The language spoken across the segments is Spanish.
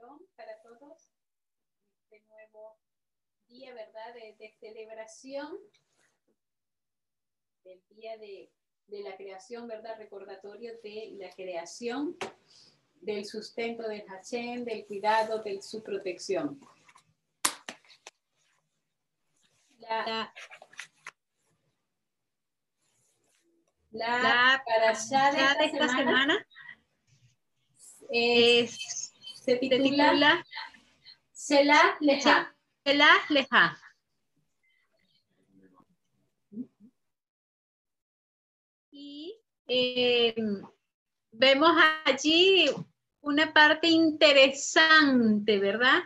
Shalom para todos. Este nuevo día, ¿verdad? De, celebración del día de, de, la creación, ¿verdad? Recordatorio de la creación, del sustento del Hashem, del cuidado, de su protección. La, la, para allá de esta, semana, es se titula, Selah Leja. Selah Leja. Y eh, vemos allí una parte interesante, ¿verdad?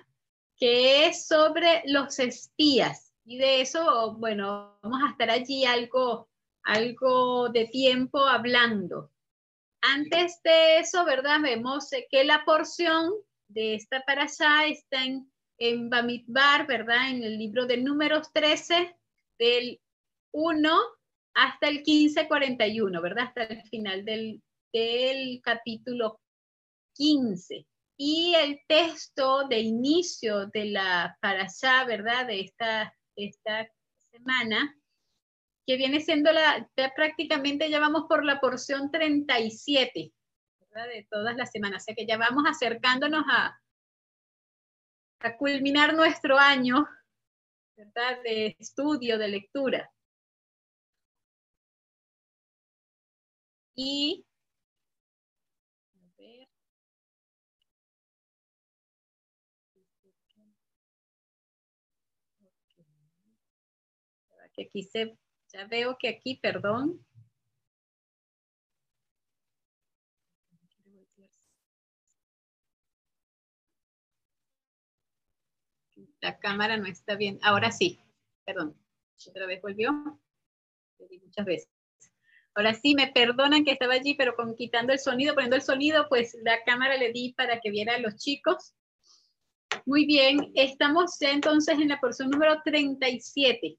Que es sobre los espías. Y de eso, bueno, vamos a estar allí algo, algo de tiempo hablando. Antes de eso, ¿verdad? Vemos que la porción de esta allá está en, en Bamidbar, ¿verdad? En el libro de números 13, del 1 hasta el 1541, ¿verdad? Hasta el final del, capítulo 15. Y el texto de inicio de la allá, ¿verdad? De esta semana que viene siendo la, prácticamente ya vamos por la porción 37 ¿verdad? de todas las semanas, o sea que ya vamos acercándonos a, a culminar nuestro año ¿verdad? de estudio, de lectura. Y que aquí se ya veo que aquí, perdón. La cámara no está bien. Ahora sí, perdón. Otra vez volvió. muchas veces. Ahora sí, me perdonan que estaba allí, pero con quitando el sonido, poniendo el sonido, pues la cámara le di para que viera a los chicos. Muy bien, estamos ya entonces en la porción número 37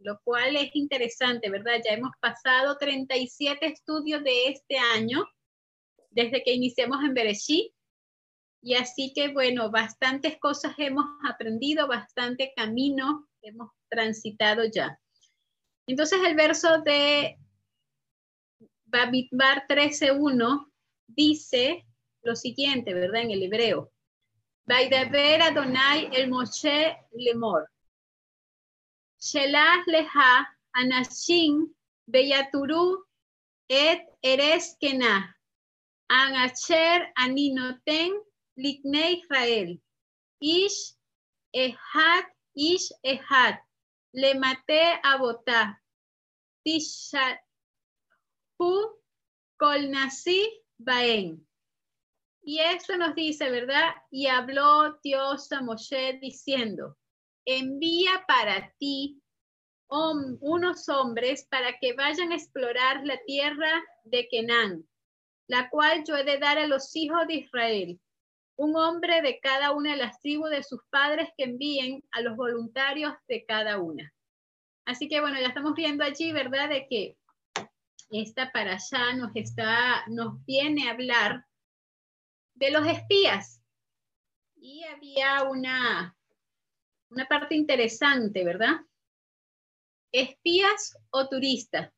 lo cual es interesante, ¿verdad? Ya hemos pasado 37 estudios de este año, desde que iniciamos en Bereshit, y así que, bueno, bastantes cosas hemos aprendido, bastante camino hemos transitado ya. Entonces el verso de Babitbar 13.1 dice lo siguiente, ¿verdad? En el hebreo. Vaidaber Adonai el Moshe Lemor. Shelah leha anashim beyaturu et eres kena. Anacher aninoten likne Israel. Ish ehad, ish ehad. Le mate abotá. Tishahu kolnasi baen. Y esto nos dice, ¿verdad? Y habló Dios a Moshe diciendo, envía para ti unos hombres para que vayan a explorar la tierra de Kenán, la cual yo he de dar a los hijos de Israel. Un hombre de cada una de las tribus de sus padres que envíen a los voluntarios de cada una. Así que bueno, ya estamos viendo allí, ¿verdad? De que esta para allá nos está, nos viene a hablar de los espías. Y había una, una parte interesante, ¿verdad? ¿Espías o turistas?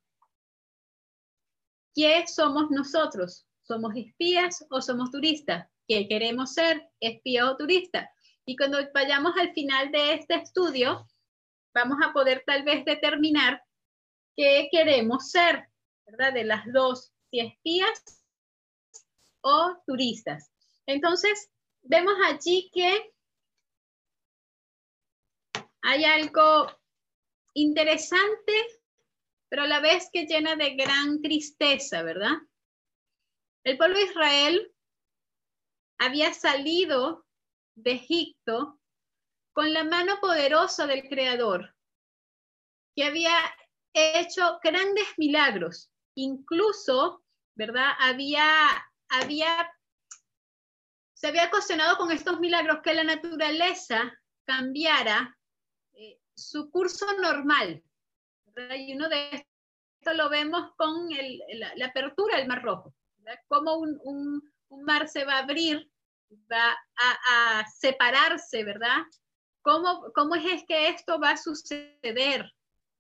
¿Qué somos nosotros? ¿Somos espías o somos turistas? ¿Qué queremos ser? ¿Espía o turista? Y cuando vayamos al final de este estudio, vamos a poder tal vez determinar qué queremos ser, ¿verdad? De las dos, si espías o turistas. Entonces, vemos allí que hay algo interesante, pero a la vez que llena de gran tristeza, ¿verdad? El pueblo de Israel había salido de Egipto con la mano poderosa del Creador, que había hecho grandes milagros. Incluso, ¿verdad? Había, había, se había ocasionado con estos milagros que la naturaleza cambiara su curso normal. Y uno de esto lo vemos con la, apertura del Mar Rojo. Cómo un, mar se va a abrir va a, separarse, ¿verdad? ¿Cómo, ¿Cómo es que esto va a suceder?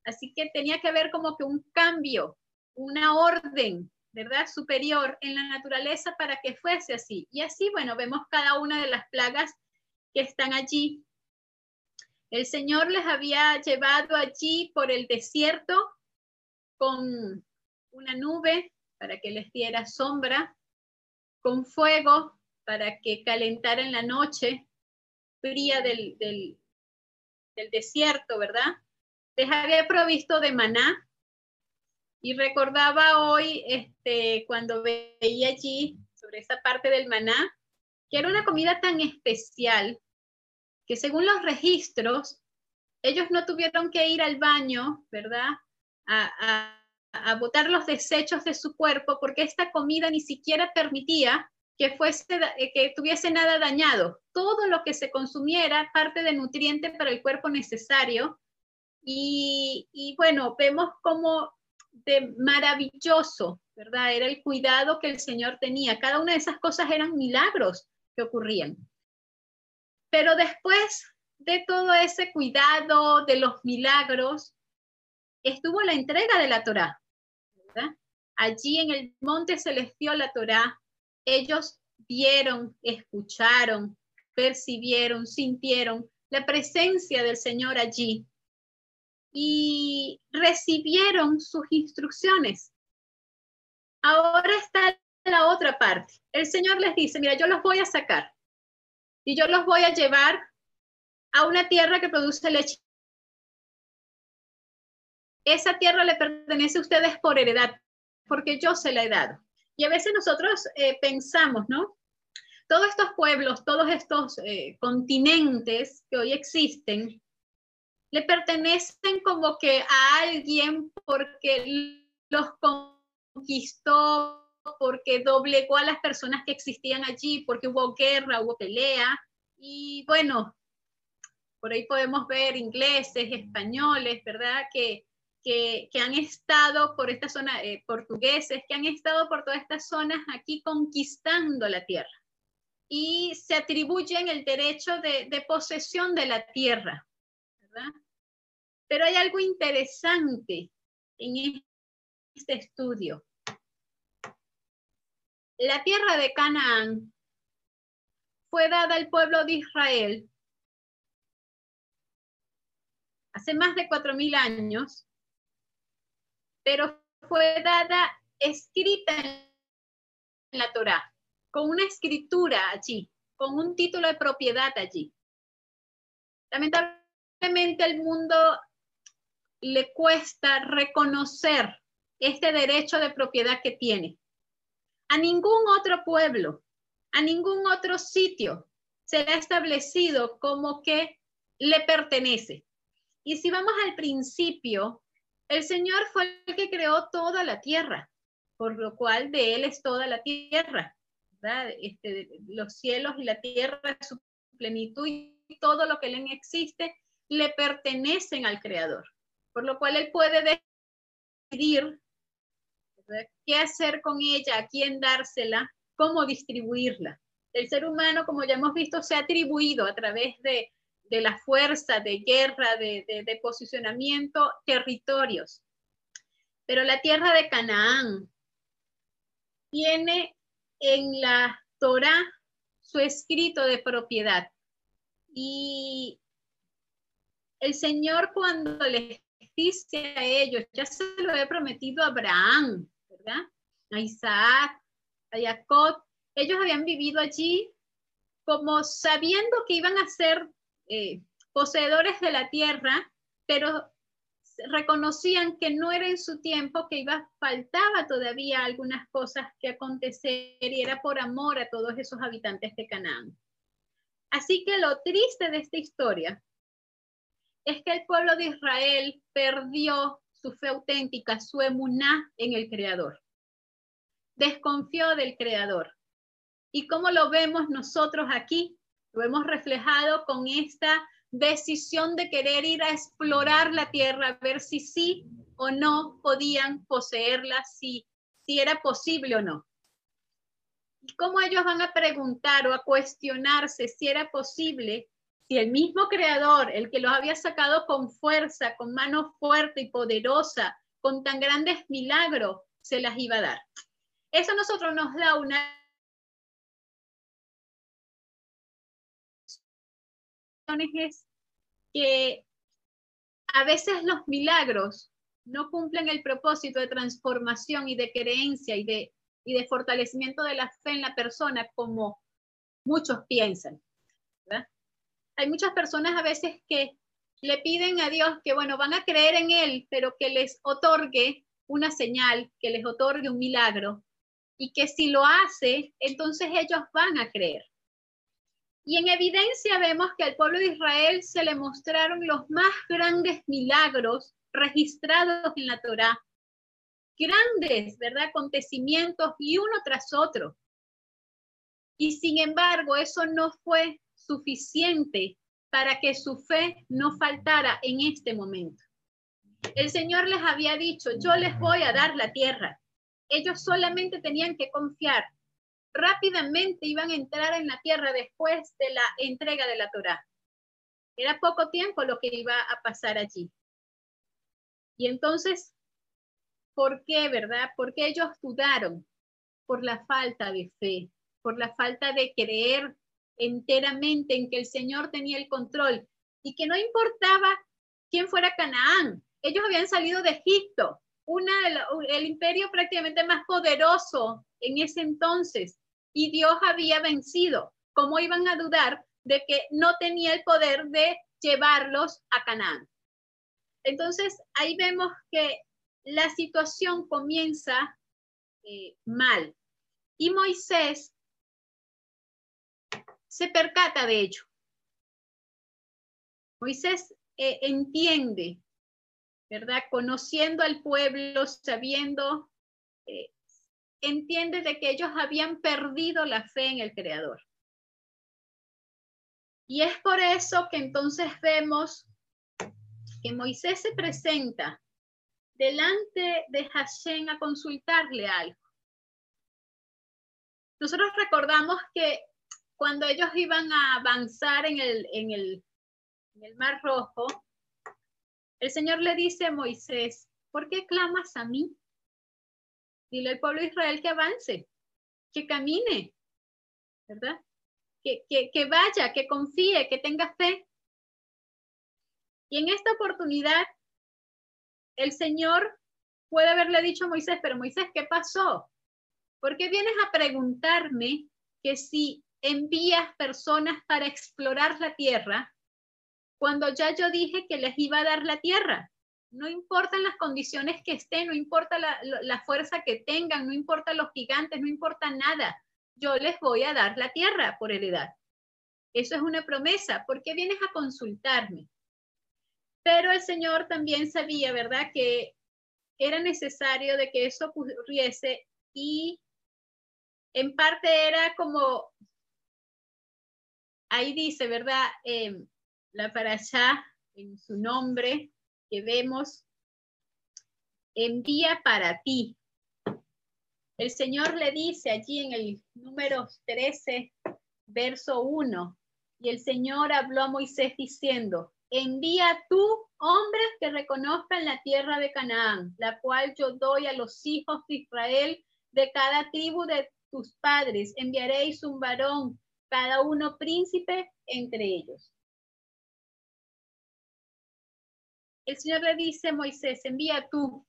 Así que tenía que haber como que un cambio, una orden, ¿verdad? Superior en la naturaleza para que fuese así. Y así, bueno, vemos cada una de las plagas que están allí. El Señor les había llevado allí por el desierto con una nube para que les diera sombra, con fuego para que calentara en la noche fría del, desierto, ¿verdad? Les había provisto de maná, y recordaba hoy, este, cuando veía allí sobre esa parte del maná, que era una comida tan especial que según los registros, ellos no tuvieron que ir al baño, ¿verdad? A, a, botar los desechos de su cuerpo porque esta comida ni siquiera permitía que, fuese, que tuviese nada dañado. Todo lo que se consumiera, parte de nutriente para el cuerpo necesario. Y, y bueno, vemos cómo de maravilloso, ¿verdad? Era el cuidado que el Señor tenía. Cada una de esas cosas eran milagros que ocurrían. Pero después de todo ese cuidado, de los milagros, estuvo la entrega de la Torá. Allí en el monte se la Torá. Ellos vieron, escucharon, percibieron, sintieron la presencia del Señor allí y recibieron sus instrucciones. Ahora está la otra parte. El Señor les dice, mira, yo los voy a sacar y yo los voy a llevar a una tierra que produce leche. Esa tierra le pertenece a ustedes por heredad, porque yo se la he dado. Y a veces nosotros eh, pensamos, ¿no? Todos estos pueblos, todos estos eh, continentes que hoy existen, le pertenecen como que a alguien porque los conquistó, porque doblegó a las personas que existían allí, porque hubo guerra, hubo pelea. Y bueno, por ahí podemos ver ingleses, españoles, ¿verdad? Que, que, han estado por esta zona, eh, portugueses, que han estado por todas estas zonas aquí conquistando la tierra. Y se atribuyen el derecho de, de posesión de la tierra, ¿verdad? Pero hay algo interesante en este estudio. La tierra de Canaán fue dada al pueblo de Israel hace más de cuatro mil años, pero fue dada escrita en la Torá, con una escritura allí, con un título de propiedad allí. Lamentablemente el mundo le cuesta reconocer este derecho de propiedad que tiene. A ningún otro pueblo, a ningún otro sitio se ha establecido como que le pertenece. Y si vamos al principio, el Señor fue el que creó toda la tierra, por lo cual de Él es toda la tierra. Este, los cielos y la tierra, su plenitud y todo lo que en existe, le pertenecen al Creador por lo cual él puede decidir qué hacer con ella, a quién dársela, cómo distribuirla. El ser humano, como ya hemos visto, se ha atribuido a través de, la fuerza, de guerra, de, de posicionamiento, territorios. Pero la tierra de Canaán tiene en la Torah su escrito de propiedad. Y el Señor cuando les dice a ellos, ya se lo he prometido a Abraham. A Isaac, a Jacob. Ellos habían vivido allí como sabiendo que iban a ser eh, poseedores de la tierra, pero reconocían que no era en su tiempo, que iba, faltaba todavía algunas cosas que acontecer y era por amor a todos esos habitantes de Canaán. Así que lo triste de esta historia es que el pueblo de Israel perdió su fe auténtica, su emuná en el Creador. Desconfió del Creador. ¿Y cómo lo vemos nosotros aquí? Lo hemos reflejado con esta decisión de querer ir a explorar la tierra, a ver si sí o no podían poseerla, si, si era posible o no. ¿Y cómo ellos van a preguntar o a cuestionarse si era posible, si el mismo creador, el que los había sacado con fuerza, con mano fuerte y poderosa, con tan grandes milagros, se las iba a dar? Eso a nosotros nos da una es que a veces los milagros no cumplen el propósito de transformación y de creencia y de, y de fortalecimiento de la fe en la persona como muchos piensan. Hay muchas personas a veces que le piden a Dios que, bueno, van a creer en Él, pero que les otorgue una señal, que les otorgue un milagro, y que si lo hace, entonces ellos van a creer. Y en evidencia vemos que al pueblo de Israel se le mostraron los más grandes milagros registrados en la Torá. Grandes, ¿verdad? Acontecimientos y uno tras otro. Y sin embargo, eso no fue suficiente para que su fe no faltara en este momento. El Señor les había dicho, yo les voy a dar la tierra. Ellos solamente tenían que confiar rápidamente iban a entrar en la tierra después de la entrega de la Torá. Era poco tiempo lo que iba a pasar allí. Y entonces, ¿por qué, verdad? Porque ellos dudaron por la falta de fe, por la falta de creer enteramente en que el Señor tenía el control y que no importaba quién fuera Canaán. Ellos habían salido de Egipto, una, el imperio prácticamente más poderoso en ese entonces y Dios había vencido. ¿Cómo iban a dudar de que no tenía el poder de llevarlos a Canaán? Entonces, ahí vemos que la situación comienza eh, mal. Y Moisés se percata de ello. Moisés eh, entiende, ¿verdad? Conociendo al pueblo, sabiendo eh, entiende de que ellos habían perdido la fe en el Creador. Y es por eso que entonces vemos que Moisés se presenta delante de Hashem a consultarle algo. Nosotros recordamos que cuando ellos iban a avanzar en el, en el, en el Mar Rojo, el Señor le dice a Moisés, ¿por qué clamas a mí? Dile al pueblo de Israel que avance, que camine, ¿verdad? Que, que, vaya, que confíe, que tenga fe. Y en esta oportunidad, el Señor puede haberle dicho a Moisés, pero Moisés, ¿qué pasó? ¿Por qué vienes a preguntarme que si envías personas para explorar la tierra cuando ya yo dije que les iba a dar la tierra? no importan las condiciones que estén, no importa la, fuerza que tengan, no importa los gigantes, no importa nada. Yo les voy a dar la tierra por heredad. Eso es una promesa. ¿Por qué vienes a consultarme? Pero el Señor también sabía, ¿verdad?, que era necesario de que eso ocurriese y en parte era como, ahí dice, ¿verdad?, eh, la allá en su nombre, que vemos, envía para ti. El Señor le dice allí en el número 13, verso 1, y el Señor habló a Moisés diciendo, envía tú hombres que reconozcan la tierra de Canaán, la cual yo doy a los hijos de Israel de cada tribu de tus padres. Enviaréis un varón, cada uno príncipe entre ellos. el Señor le dice a Moisés, envía tú.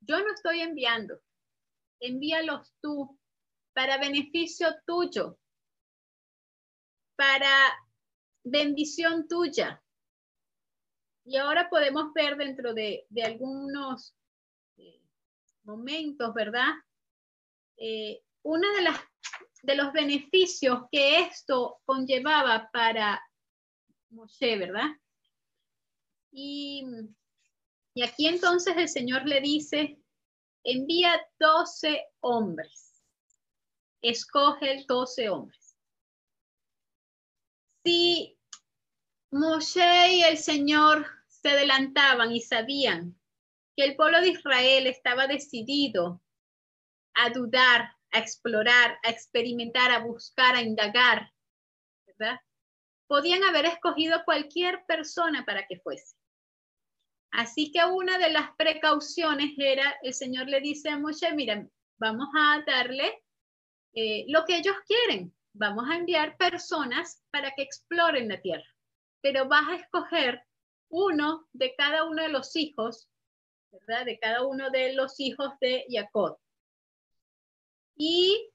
Yo no estoy enviando, envíalos tú para beneficio tuyo, para bendición tuya. Y ahora podemos ver dentro de, algunos eh, momentos, ¿verdad? Eh, uno de, las, de los beneficios que esto conllevaba para Moshe, ¿verdad? Y, aquí entonces el Señor le dice, envía doce hombres, escoge doce hombres. Si Moshe y el Señor se adelantaban y sabían que el pueblo de Israel estaba decidido a dudar, a explorar, a experimentar, a buscar, a indagar, ¿verdad? Podían haber escogido cualquier persona para que fuese. Así que una de las precauciones era, el Señor le dice a Moshe, mira, vamos a darle eh, lo que ellos quieren. Vamos a enviar personas para que exploren la tierra, pero vas a escoger uno de cada uno de los hijos, ¿verdad? De cada uno de los hijos de Jacob. Y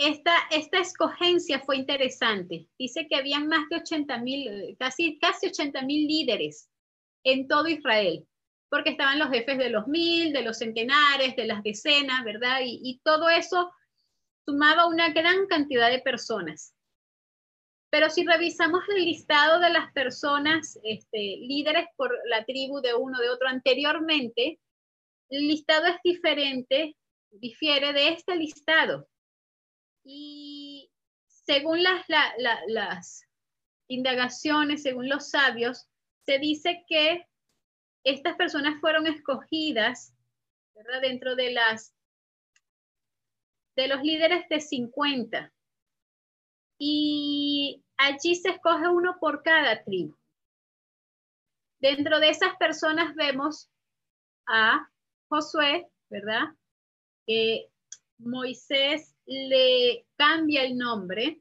esta, esta escogencia fue interesante. Dice que habían más de 80 mil, casi, casi 80 mil líderes en todo Israel, porque estaban los jefes de los mil, de los centenares, de las decenas, ¿verdad? Y, todo eso sumaba una gran cantidad de personas. Pero si revisamos el listado de las personas este, líderes por la tribu de uno de otro anteriormente, el listado es diferente, difiere de este listado. Y según las, indagaciones, según los sabios, se dice que estas personas fueron escogidas dentro de de los líderes de 50. Y allí se escoge uno por cada tribu. Dentro de esas personas vemos a Josué, ¿verdad? Que Moisés le cambia el nombre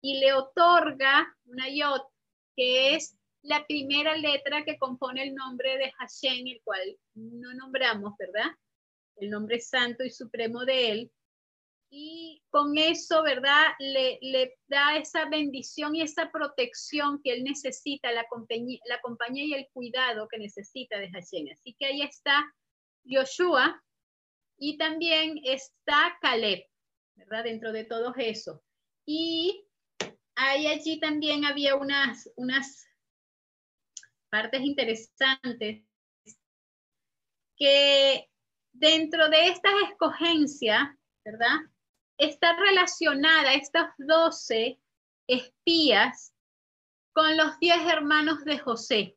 y le otorga una yot, que es la primera letra que compone el nombre de Hashem, el cual no nombramos, ¿verdad? El nombre santo y supremo de él. Y con eso, ¿verdad? Le, le da esa bendición y esa protección que él necesita, la compañía, la compañía y el cuidado que necesita de Hashem. Así que ahí está Yoshua y también está Caleb, ¿verdad? Dentro de todo eso. Y ahí allí también había unas, unas partes interesantes que dentro de estas escogencias, ¿verdad? Está relacionada estos 12 espías con los 10 hermanos de José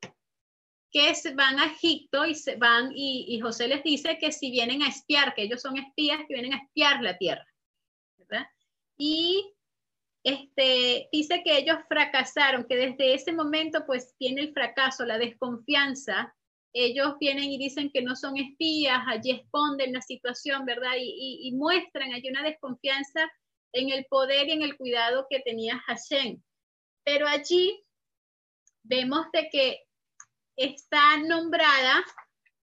que se van a Egipto y se van y, José les dice que si vienen a espiar, que ellos son espías que vienen a espiar la tierra. Y este, dice que ellos fracasaron, que desde ese momento pues tiene el fracaso, la desconfianza. Ellos vienen y dicen que no son espías, allí esconden la situación, ¿verdad? Y, y muestran allí una desconfianza en el poder y en el cuidado que tenía Hashem. Pero allí vemos de que está nombrada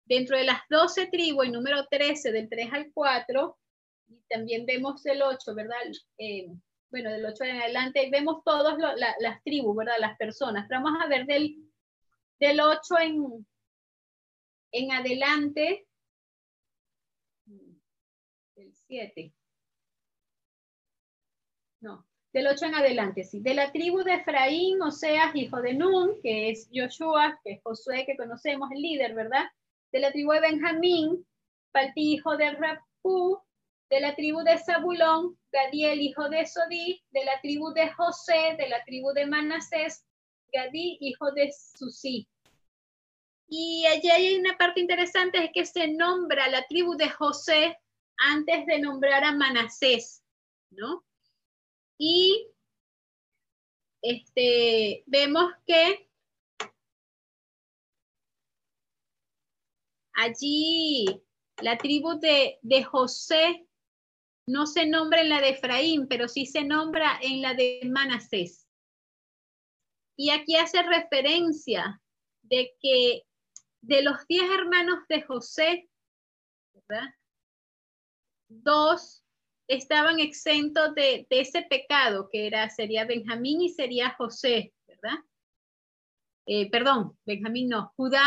dentro de las 12 tribus, el número 13, del 3 al 4, y también vemos el 8, ¿verdad? Eh, bueno, del 8 en adelante, vemos todas las tribus, ¿verdad? Las personas. Pero vamos a ver del, del 8 en, en adelante, el 7. No, del 8 en adelante, sí. De la tribu de Efraín, Oseas, hijo de Nun, que es Joshua, que es Josué, que conocemos, el líder, ¿verdad? De la tribu de Benjamín, Palti, hijo de Rapú, de la tribu de Zabulón, Gadiel, hijo de Sodí, de la tribu de José, de la tribu de Manasés, Gadí, hijo de Susí. Y allí hay una parte interesante, es que se nombra la tribu de José antes de nombrar a Manasés, ¿no? Y este, vemos que allí la tribu de, de José no se nombra en la de Efraín, pero sí se nombra en la de Manasés. Y aquí hace referencia de que de los diez hermanos de José. Dos estaban exentos de, ese pecado que era, sería Benjamín y sería José, ¿verdad? Eh, perdón, Benjamín no, Judá,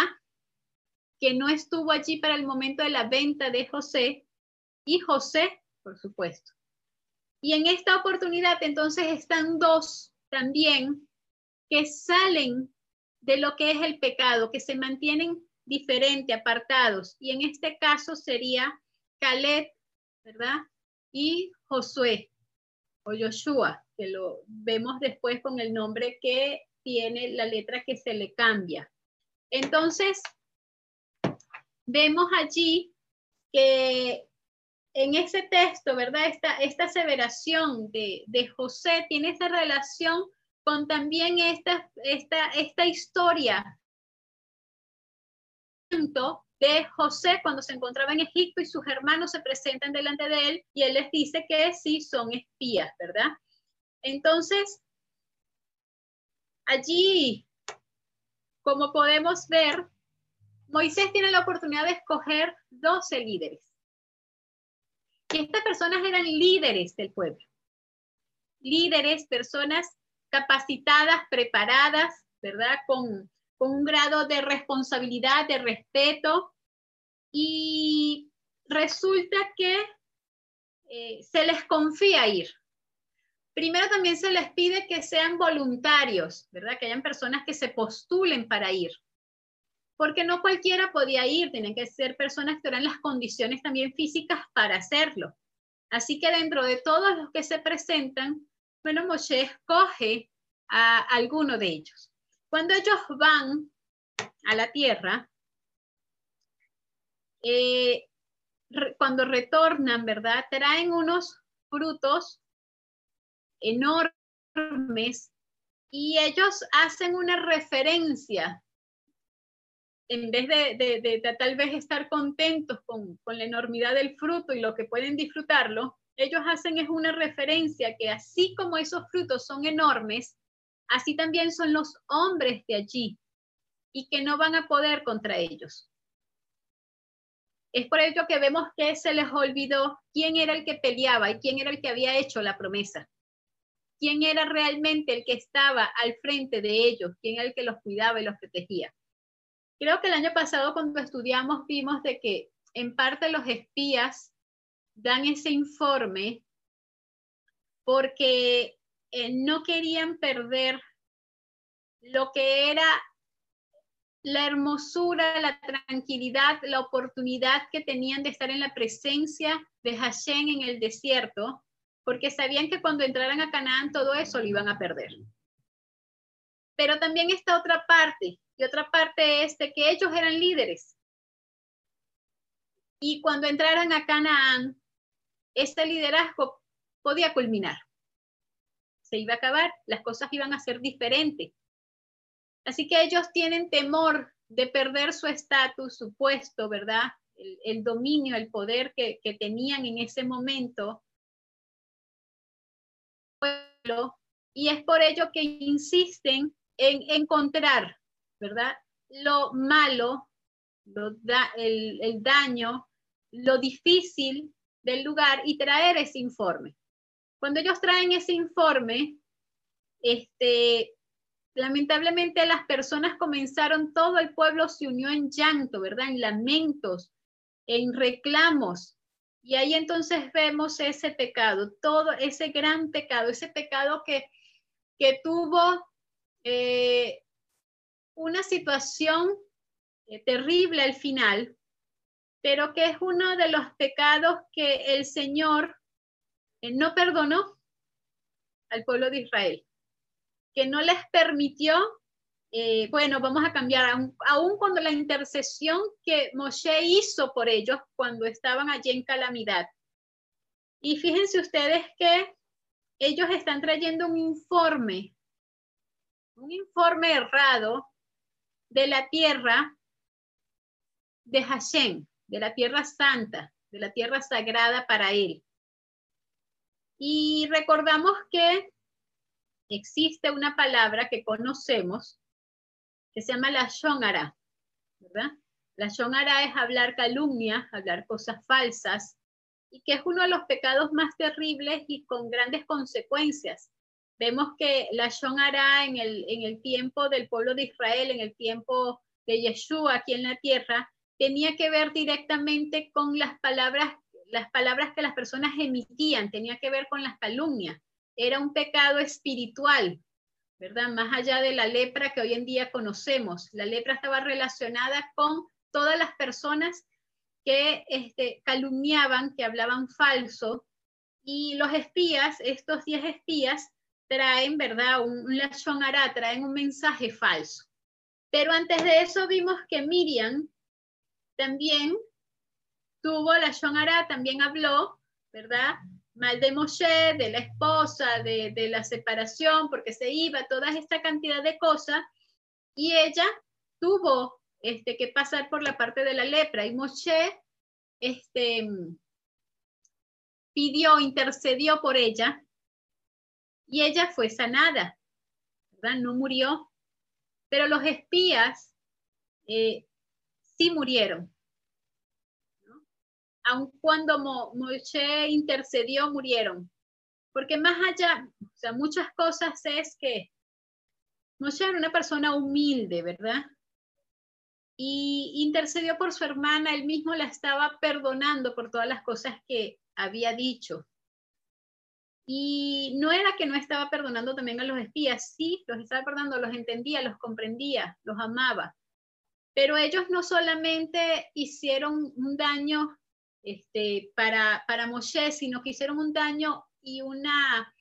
que no estuvo allí para el momento de la venta de José, y José, por supuesto. Y en esta oportunidad entonces están dos también que salen de lo que es el pecado, que se mantienen diferentes, apartados. Y en este caso sería Caleb, ¿verdad? Y Josué o Joshua, que lo vemos después con el nombre que tiene la letra que se le cambia. Entonces, vemos allí que en ese texto, ¿verdad? Esta, esta aseveración de, de José tiene esa relación con también esta, esta, esta historia de José cuando se encontraba en Egipto y sus hermanos se presentan delante de él y él les dice que sí son espías, ¿verdad? Entonces, allí, como podemos ver, Moisés tiene la oportunidad de escoger 12 líderes. Y estas personas eran líderes del pueblo. Líderes, personas capacitadas, preparadas, ¿verdad? Con, un grado de responsabilidad, de respeto. Y resulta que eh, se les confía ir. Primero también se les pide que sean voluntarios, ¿verdad? Que hayan personas que se postulen para ir. Porque no cualquiera podía ir, tienen que ser personas que tuvieran las condiciones también físicas para hacerlo. Así que dentro de todos los que se presentan, bueno, Moshe escoge a alguno de ellos. Cuando ellos van a la tierra, eh, cuando retornan, ¿verdad? Traen unos frutos enormes y ellos hacen una referencia, en vez de, tal vez estar contentos con, con la enormidad del fruto y lo que pueden disfrutarlo, ellos hacen es una referencia que así como esos frutos son enormes, así también son los hombres de allí y que no van a poder contra ellos. Es por ello que vemos que se les olvidó quién era el que peleaba y quién era el que había hecho la promesa. Quién era realmente el que estaba al frente de ellos, quién era el que los cuidaba y los protegía. Creo que el año pasado cuando estudiamos vimos de que en parte los espías dan ese informe porque eh, no querían perder lo que era la hermosura, la tranquilidad, la oportunidad que tenían de estar en la presencia de Hashem en el desierto, porque sabían que cuando entraran a Canaán todo eso lo iban a perder. Pero también está otra parte, y otra parte es de que ellos eran líderes. Y cuando entraran a Canaán, este liderazgo podía culminar. Se iba a acabar, las cosas iban a ser diferentes. Así que ellos tienen temor de perder su estatus, su puesto, ¿verdad? El, dominio, el poder que, que tenían en ese momento. Y es por ello que insisten en encontrar, ¿verdad? Lo malo, el, el daño, lo difícil del lugar y traer ese informe. Cuando ellos traen ese informe, este, lamentablemente las personas comenzaron, todo el pueblo se unió en llanto, ¿verdad? En lamentos, en reclamos. Y ahí entonces vemos ese pecado, todo ese gran pecado, ese pecado que, que tuvo eh, una situación eh, terrible al final, pero que es uno de los pecados que el Señor eh, no perdonó al pueblo de Israel, que no les permitió, eh, bueno, vamos a cambiar, aún, cuando la intercesión que Moshe hizo por ellos cuando estaban allí en calamidad. Y fíjense ustedes que ellos están trayendo un informe, un informe errado de la tierra de Hashem de la tierra santa, de la tierra sagrada para él. Y recordamos que existe una palabra que conocemos que se llama la shonara. La shonara es hablar calumnia, hablar cosas falsas, y que es uno de los pecados más terribles y con grandes consecuencias. Vemos que la shonara en el, en el tiempo del pueblo de Israel, en el tiempo de Yeshua aquí en la tierra, tenía que ver directamente con las palabras, las palabras que las personas emitían, tenía que ver con las calumnias. Era un pecado espiritual, ¿verdad? Más allá de la lepra que hoy en día conocemos. La lepra estaba relacionada con todas las personas que este, calumniaban, que hablaban falso, y los espías, estos diez espías, traen, ¿verdad? Un, un lashon traen un mensaje falso. Pero antes de eso vimos que Miriam también tuvo la Shonara, también habló, ¿verdad? Mal de Moshe, de la esposa, de, de la separación, porque se iba, toda esta cantidad de cosas, y ella tuvo este, que pasar por la parte de la lepra, y Moshe este, pidió, intercedió por ella, y ella fue sanada, ¿verdad? No murió, pero los espías eh, sí murieron. Aun cuando Moshe intercedió, murieron. Porque más allá, o sea, muchas cosas es que Moshe era una persona humilde, ¿verdad? Y intercedió por su hermana, él mismo la estaba perdonando por todas las cosas que había dicho. Y no era que no estaba perdonando también a los espías, sí, los estaba perdonando, los entendía, los comprendía, los amaba. Pero ellos no solamente hicieron un daño este, para, para Moshe, sino que hicieron un daño y una,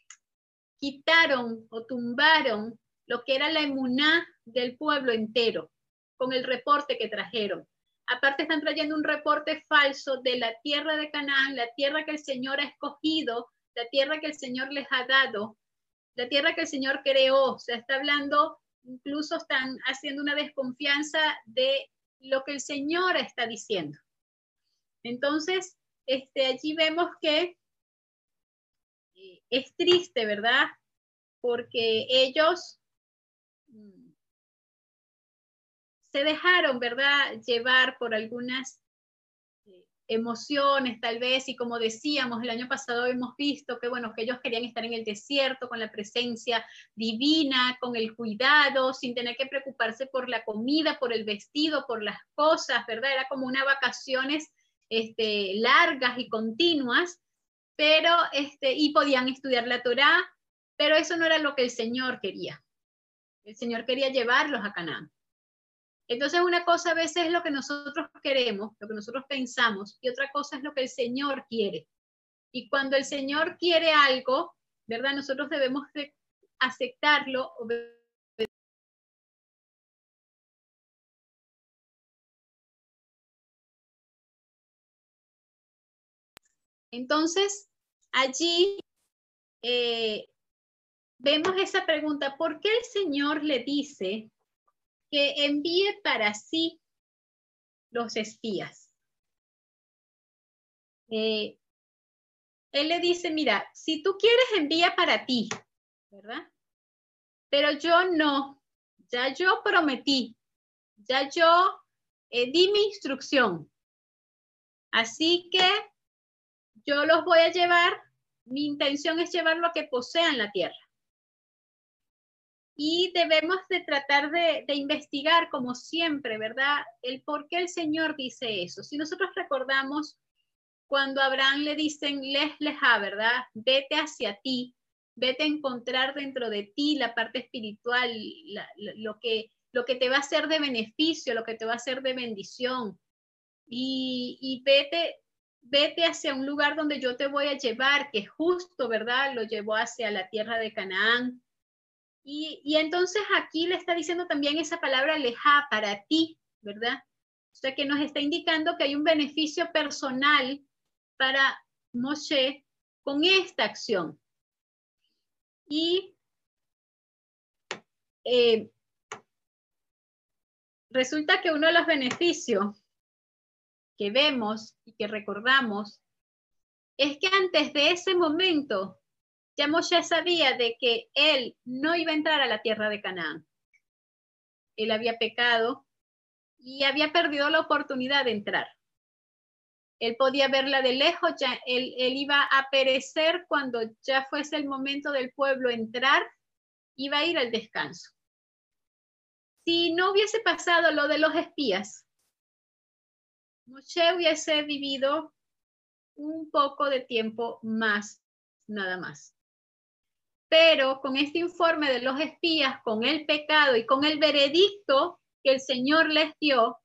quitaron o tumbaron lo que era la emuná del pueblo entero, con el reporte que trajeron. Aparte están trayendo un reporte falso de la tierra de Canaán, la tierra que el Señor ha escogido la tierra que el Señor les ha dado, la tierra que el Señor creó. Se está hablando, incluso están haciendo una desconfianza de lo que el Señor está diciendo. Entonces, este, allí vemos que eh, es triste, ¿verdad? Porque ellos mm, se dejaron, ¿verdad?, llevar por algunas emociones tal vez, y como decíamos el año pasado hemos visto que bueno, que ellos querían estar en el desierto con la presencia divina, con el cuidado, sin tener que preocuparse por la comida, por el vestido, por las cosas, ¿verdad? Era como unas vacaciones este, largas y continuas, pero este, y podían estudiar la Torá, pero eso no era lo que el Señor quería. El Señor quería llevarlos a Canaán. Entonces una cosa a veces es lo que nosotros queremos, lo que nosotros pensamos, y otra cosa es lo que el Señor quiere. Y cuando el Señor quiere algo, ¿verdad? Nosotros debemos de aceptarlo. Entonces, allí eh, vemos esa pregunta, ¿por qué el Señor le dice que envíe para sí los espías. Eh, él le dice, mira, si tú quieres, envía para ti, ¿verdad? Pero yo no, ya yo prometí, ya yo eh, di mi instrucción. Así que yo los voy a llevar, mi intención es llevarlo a que posean la tierra y debemos de tratar de, investigar, como siempre, ¿verdad? El por qué el Señor dice eso. Si nosotros recordamos cuando Abraham le dicen, les leja, ¿verdad? Vete hacia ti, vete a encontrar dentro de ti la parte espiritual, lo, que, lo que te va a ser de beneficio, lo que te va a ser de bendición. Y, y vete, vete hacia un lugar donde yo te voy a llevar, que justo, ¿verdad? Lo llevó hacia la tierra de Canaán y, entonces aquí le está diciendo también esa palabra leja para ti, ¿verdad? O sea que nos está indicando que hay un beneficio personal para Moshe con esta acción. Y eh, resulta que uno de los beneficios que vemos y que recordamos es que antes de ese momento ya Moshe sabía de que él no iba a entrar a la tierra de Canaán. Él había pecado y había perdido la oportunidad de entrar. Él podía verla de lejos, ya él, él iba a perecer cuando ya fuese el momento del pueblo entrar, iba a ir al descanso. Si no hubiese pasado lo de los espías, Moshe hubiese vivido un poco de tiempo más, nada más. Pero con este informe de los espías, con el pecado y con el veredicto que el Señor les dio,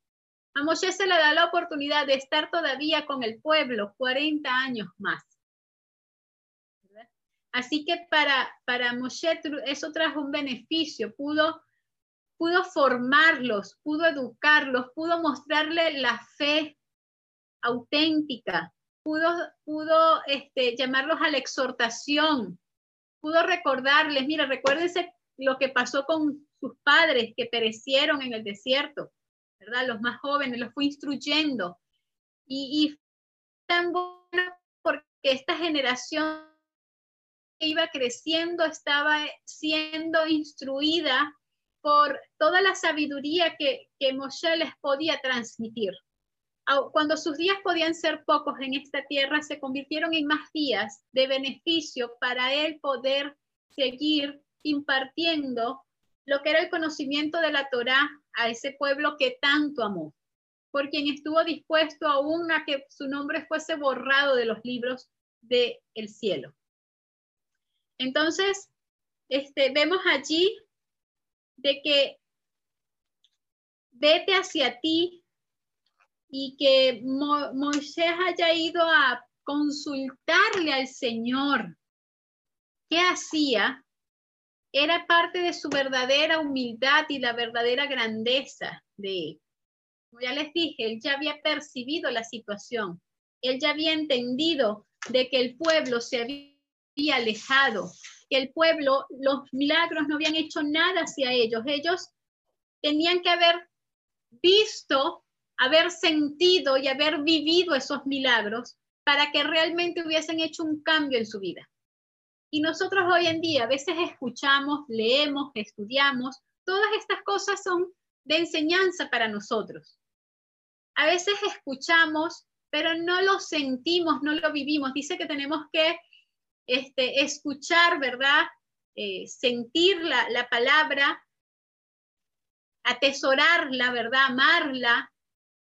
a Moshe se le da la oportunidad de estar todavía con el pueblo 40 años más. Así que para, para Moshe eso trajo un beneficio, pudo, pudo formarlos, pudo educarlos, pudo mostrarle la fe auténtica, pudo, pudo este, llamarlos a la exhortación, pudo recordarles, mira, recuérdense lo que pasó con sus padres que perecieron en el desierto, ¿verdad? Los más jóvenes, los fue instruyendo. Y, y tan bueno porque esta generación iba creciendo estaba siendo instruida por toda la sabiduría que, que Moshe les podía transmitir. Cuando sus días podían ser pocos en esta tierra, se convirtieron en más días de beneficio para él poder seguir impartiendo lo que era el conocimiento de la Torá a ese pueblo que tanto amó, por quien estuvo dispuesto aún a que su nombre fuese borrado de los libros del el cielo. Entonces, este, vemos allí de que vete hacia ti y que Moisés haya ido a consultarle al Señor qué hacía, era parte de su verdadera humildad y la verdadera grandeza de él. Como ya les dije, él ya había percibido la situación, él ya había entendido de que el pueblo se había alejado, que el pueblo, los milagros no habían hecho nada hacia ellos. Ellos tenían que haber visto, haber sentido y haber vivido esos milagros para que realmente hubiesen hecho un cambio en su vida. Y nosotros hoy en día a veces escuchamos, leemos, estudiamos, todas estas cosas son de enseñanza para nosotros. A veces escuchamos, pero no lo sentimos, no lo vivimos. Dice que tenemos que este, escuchar, ¿verdad? Eh, sentir la, la palabra, atesorarla, ¿verdad? Amarla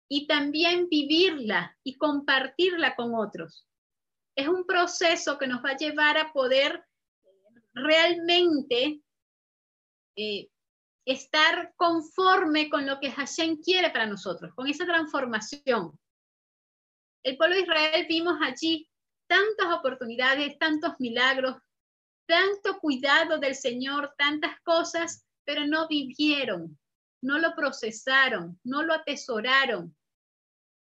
y también vivirla y compartirla con otros. Es un proceso que nos va a llevar a poder realmente eh, estar conforme con lo que Hashem quiere para nosotros, con esa transformación. El pueblo de Israel vimos allí tantas oportunidades, tantos milagros, tanto cuidado del Señor, tantas cosas, pero no vivieron, no lo procesaron, no lo atesoraron.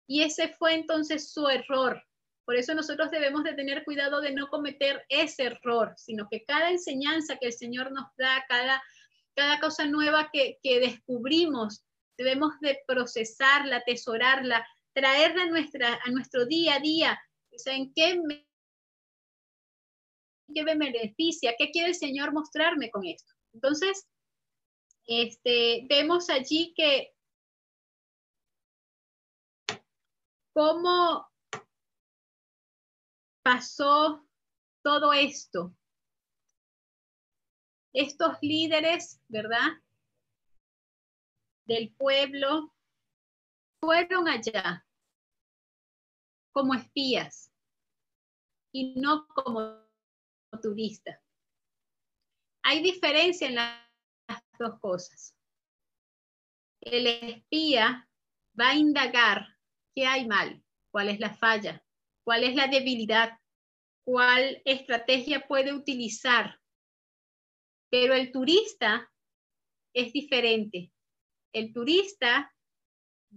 Y ese fue entonces su error. Por eso nosotros debemos de tener cuidado de no cometer ese error, sino que cada enseñanza que el Señor nos da, cada, cada cosa nueva que, que descubrimos, debemos de procesarla, atesorarla, traerla nuestra, a nuestro día a día, ¿en qué me, qué me beneficia? ¿Qué quiere el Señor mostrarme con esto? Entonces, este, vemos allí que cómo pasó todo esto. Estos líderes, ¿verdad? Del pueblo fueron allá como espías y no como turistas. Hay diferencia en las dos cosas. El espía va a indagar qué hay mal, cuál es la falla, cuál es la debilidad, cuál estrategia puede utilizar. Pero el turista es diferente. El turista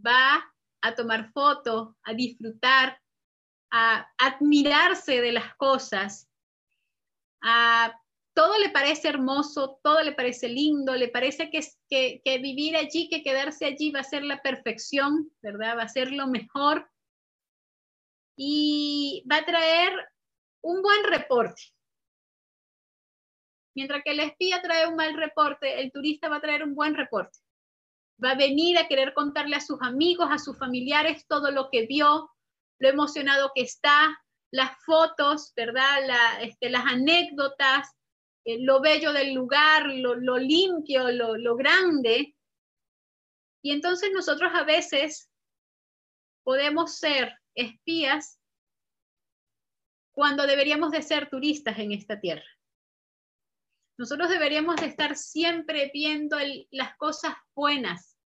va a tomar fotos, a disfrutar, a admirarse de las cosas, a todo le parece hermoso, todo le parece lindo, le parece que, que, vivir allí, que quedarse allí va a ser la perfección, ¿verdad? Va a ser lo mejor y va a traer un buen reporte. Mientras que el espía trae un mal reporte, el turista va a traer un buen reporte. Va a venir a querer contarle a sus amigos, a sus familiares todo lo que vio, lo emocionado que está, las fotos, ¿verdad? Este, las anécdotas, eh, lo bello del lugar, lo, limpio, lo, grande. Y entonces nosotros a veces podemos ser espías cuando deberíamos de ser turistas en esta tierra. Nosotros deberíamos de estar siempre viendo las cosas buenas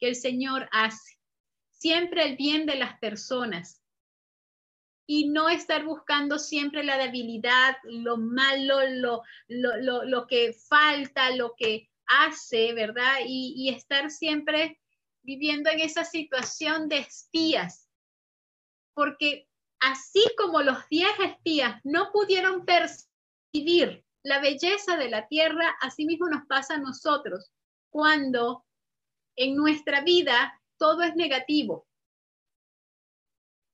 que el Señor hace, siempre el bien de las personas, y no estar buscando siempre la debilidad, lo malo, lo, lo, lo, que falta, lo que hace, ¿verdad? Y, y, estar siempre viviendo en esa situación de espías, porque así como los diez espías no pudieron percibir la belleza de la tierra, así mismo nos pasa a nosotros cuando en nuestra vida todo es negativo,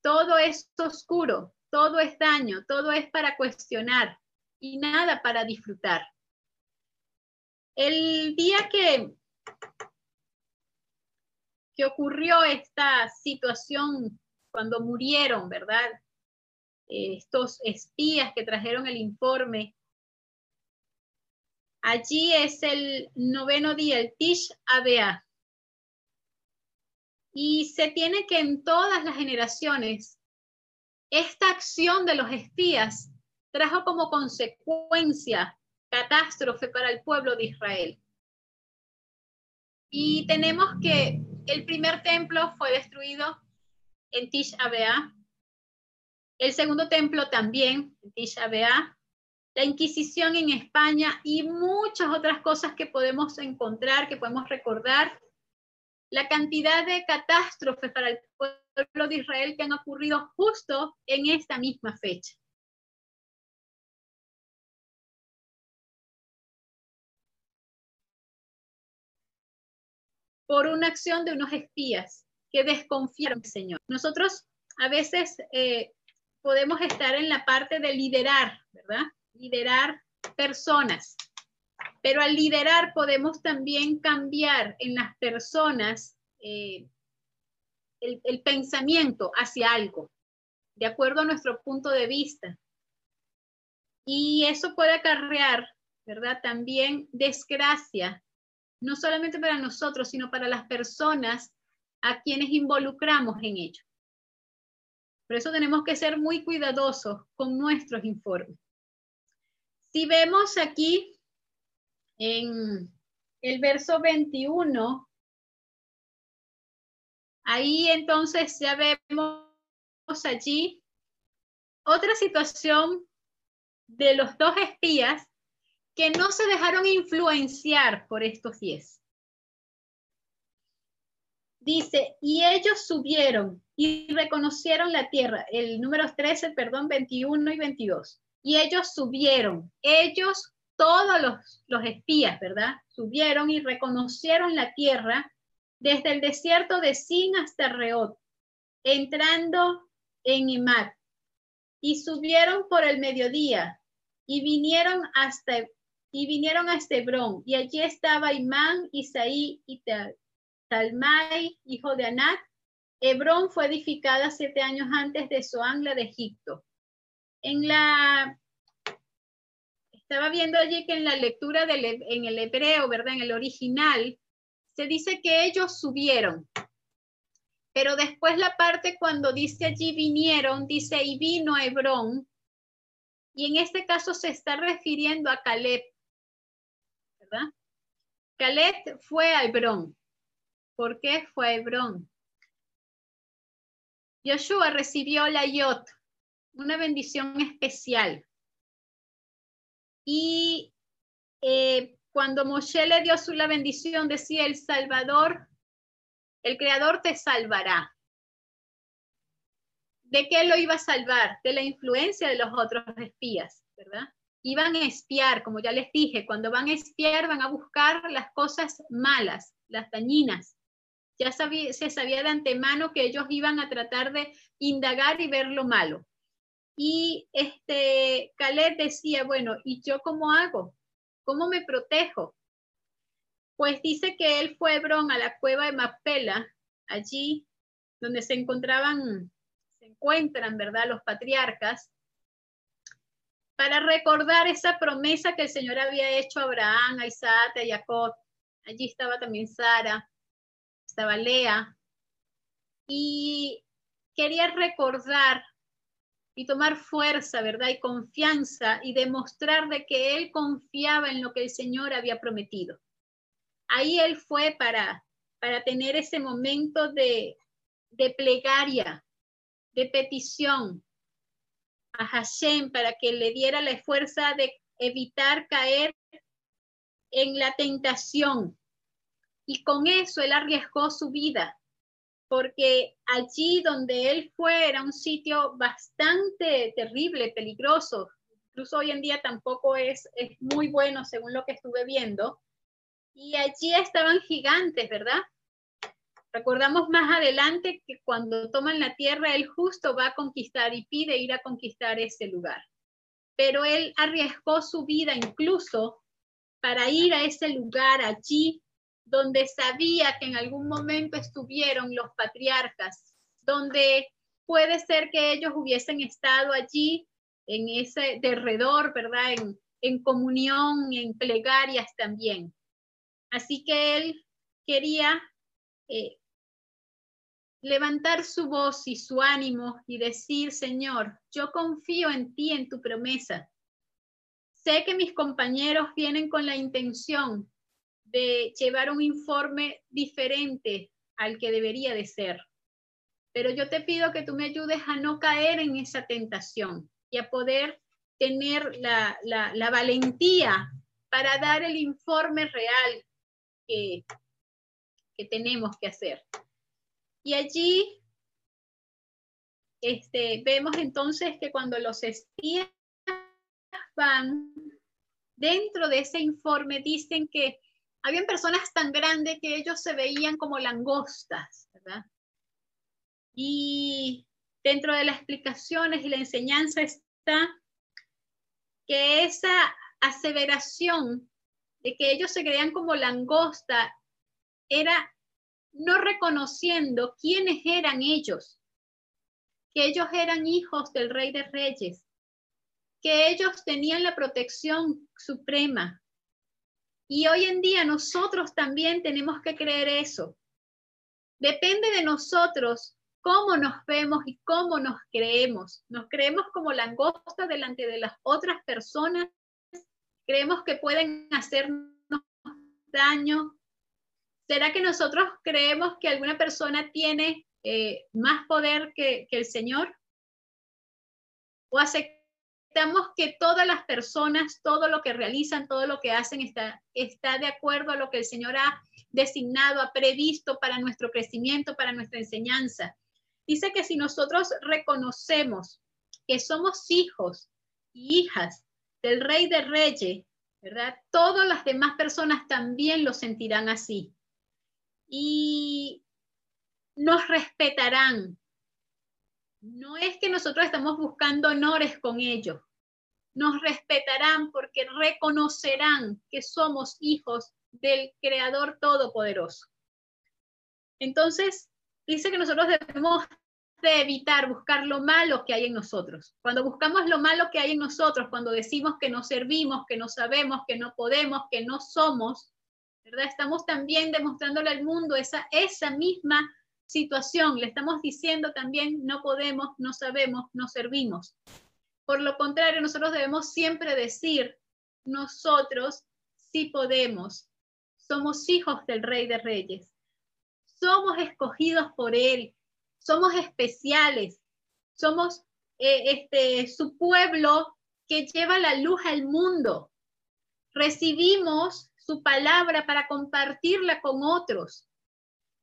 todo es oscuro, todo es daño, todo es para cuestionar y nada para disfrutar. El día que, que ocurrió esta situación, cuando murieron, ¿verdad? Estos espías que trajeron el informe, allí es el noveno día, el Tish Abea. Y se tiene que en todas las generaciones, esta acción de los espías trajo como consecuencia catástrofe para el pueblo de Israel. Y tenemos que el primer templo fue destruido en Tish Abea. El segundo templo también en Tish Abea. La Inquisición en España y muchas otras cosas que podemos encontrar, que podemos recordar. La cantidad de catástrofes para el pueblo de Israel que han ocurrido justo en esta misma fecha. por una acción de unos espías que desconfiaron del Señor. Nosotros a veces eh, podemos estar en la parte de liderar, ¿verdad? Liderar personas. Pero al liderar podemos también cambiar en las personas eh, el, el pensamiento hacia algo, de acuerdo a nuestro punto de vista. Y eso puede acarrear, ¿verdad? También desgracia no solamente para nosotros, sino para las personas a quienes involucramos en ello. Por eso tenemos que ser muy cuidadosos con nuestros informes. Si vemos aquí en el verso 21, ahí entonces ya vemos allí otra situación de los dos espías que no se dejaron influenciar por estos diez. Dice, y ellos subieron y reconocieron la tierra, el número 13, perdón, 21 y 22. Y ellos subieron, ellos, todos los, los espías, ¿verdad? Subieron y reconocieron la tierra desde el desierto de Sin hasta Reot, entrando en Imat. Y subieron por el mediodía y vinieron hasta y vinieron a Estebrón, y allí estaba Imán, Isaí y Talmai, hijo de Anat. Hebrón fue edificada siete años antes de Soangla de Egipto. En la estaba viendo allí que en la lectura en el hebreo, ¿verdad? En el original, se dice que ellos subieron. Pero después la parte cuando dice allí vinieron, dice y vino Hebrón. Y en este caso se está refiriendo a Caleb, ¿verdad? fue a Hebrón. ¿Por qué fue a Hebrón? Yoshua recibió la Yot, una bendición especial. Y eh, cuando Moshe le dio su la bendición, decía el Salvador, el Creador te salvará. ¿De qué lo iba a salvar? De la influencia de los otros espías, ¿verdad? iban a espiar, como ya les dije, cuando van a espiar van a buscar las cosas malas, las dañinas. Ya se sabía de antemano que ellos iban a tratar de indagar y ver lo malo. Y este Caleb decía, bueno, ¿y yo cómo hago? ¿Cómo me protejo? Pues dice que él fue Hebrón a la cueva de Mapela, allí donde se encontraban, se encuentran, ¿verdad? Los patriarcas, para recordar esa promesa que el Señor había hecho a Abraham, a Isaac, a Jacob. Allí estaba también Sara, estaba Lea. Y quería recordar y tomar fuerza, ¿verdad? Y confianza y demostrar de que él confiaba en lo que el Señor había prometido. Ahí él fue para, para tener ese momento de, de plegaria, de petición, a Hashem para que le diera la fuerza de evitar caer en la tentación. Y con eso él arriesgó su vida porque allí donde él fue era un sitio bastante terrible, peligroso. Incluso hoy en día tampoco es, es muy bueno según lo que estuve viendo. Y allí estaban gigantes, ¿verdad? Recordamos más adelante que cuando toman la tierra, él justo va a conquistar y pide ir a conquistar ese lugar. Pero él arriesgó su vida incluso para ir a ese lugar allí donde sabía que en algún momento estuvieron los patriarcas, donde puede ser que ellos hubiesen estado allí en ese derredor, ¿verdad? En, en comunión, en plegarias también. Así que él quería eh, levantar su voz y su ánimo y decir, Señor, yo confío en ti, en tu promesa. Sé que mis compañeros vienen con la intención de llevar un informe diferente al que debería de ser. Pero yo te pido que tú me ayudes a no caer en esa tentación y a poder tener la, la valentía para dar el informe real que, que tenemos que hacer. Y allí este, vemos entonces que cuando los espías van dentro de ese informe, dicen que habían personas tan grandes que ellos se veían como langostas, ¿verdad? Y dentro de las explicaciones y la enseñanza está que esa aseveración de que ellos se creían como langosta era no reconociendo quiénes eran ellos, que ellos eran hijos del rey de reyes, que ellos tenían la protección suprema. Y hoy en día nosotros también tenemos que creer eso. Depende de nosotros cómo nos vemos y cómo nos creemos. Nos creemos como langosta delante de las otras personas. Creemos que pueden hacernos daño, ¿Será que nosotros creemos que alguna persona tiene eh, más poder que, el Señor? ¿O aceptamos que todas las personas, todo lo que realizan, todo lo que hacen está, está de acuerdo a lo que el Señor ha designado, ha previsto para nuestro crecimiento, para nuestra enseñanza? Dice que si nosotros reconocemos que somos hijos y hijas del Rey de Reyes, ¿verdad? Todas las demás personas también lo sentirán así y nos respetarán. No es que nosotros estamos buscando honores con ellos. Nos respetarán porque reconocerán que somos hijos del Creador Todopoderoso. Entonces, dice que nosotros debemos de evitar buscar lo malo que hay en nosotros. Cuando buscamos lo malo que hay en nosotros, cuando decimos que no servimos, que no sabemos, que no podemos, que no somos, ¿verdad? Estamos también demostrándole al mundo esa, esa misma situación. Le estamos diciendo también, no podemos, no sabemos, no servimos. Por lo contrario, nosotros debemos siempre decir, nosotros sí podemos. Somos hijos del Rey de Reyes. Somos escogidos por Él. Somos especiales. Somos eh, este, su pueblo que lleva la luz al mundo. Recibimos su palabra para compartirla con otros.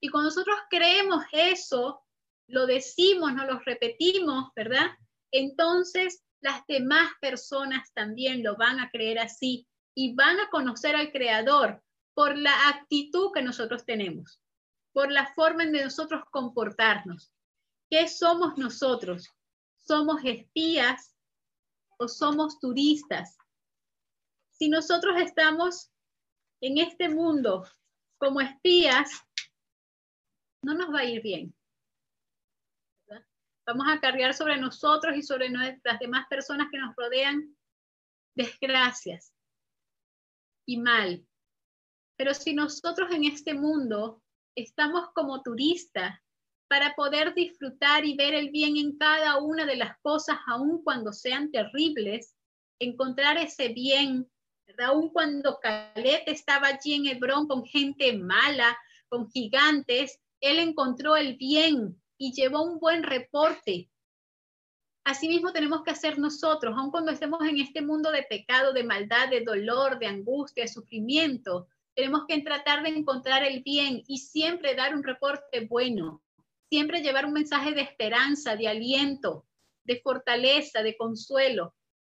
Y cuando nosotros creemos eso, lo decimos, no lo repetimos, ¿verdad? Entonces las demás personas también lo van a creer así y van a conocer al Creador por la actitud que nosotros tenemos, por la forma en de nosotros comportarnos. ¿Qué somos nosotros? ¿Somos espías o somos turistas? Si nosotros estamos en este mundo como espías, no nos va a ir bien. Vamos a cargar sobre nosotros y sobre nuestras demás personas que nos rodean desgracias y mal. Pero si nosotros en este mundo estamos como turistas para poder disfrutar y ver el bien en cada una de las cosas, aun cuando sean terribles, encontrar ese bien Aún cuando Caleb estaba allí en Hebrón con gente mala, con gigantes, él encontró el bien y llevó un buen reporte. Asimismo tenemos que hacer nosotros, aun cuando estemos en este mundo de pecado, de maldad, de dolor, de angustia, de sufrimiento. Tenemos que tratar de encontrar el bien y siempre dar un reporte bueno. siempre llevar un mensaje de esperanza, de aliento, de fortaleza, de consuelo.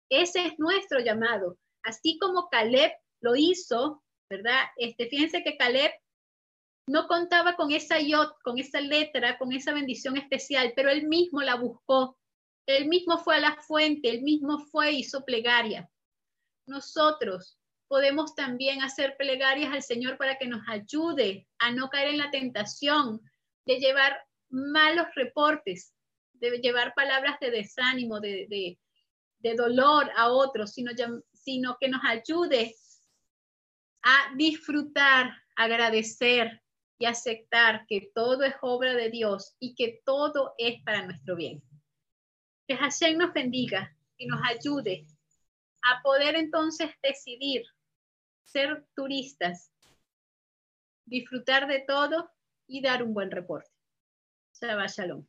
Ese es nuestro llamado. Así como Caleb lo hizo, ¿verdad? Este, fíjense que Caleb no contaba con esa yot, con esa letra, con esa bendición especial, pero él mismo la buscó. Él mismo fue a la fuente, él mismo fue y hizo plegaria. Nosotros podemos también hacer plegarias al Señor para que nos ayude a no caer en la tentación de llevar malos reportes, de llevar palabras de desánimo, de, dolor a otros, sino, sino que nos ayude a disfrutar, agradecer y aceptar que todo es obra de Dios y que todo es para nuestro bien. Que Hashem nos bendiga y nos ayude a poder entonces decidir ser turistas, disfrutar de todo y dar un buen reporte. Shabbat Shalom.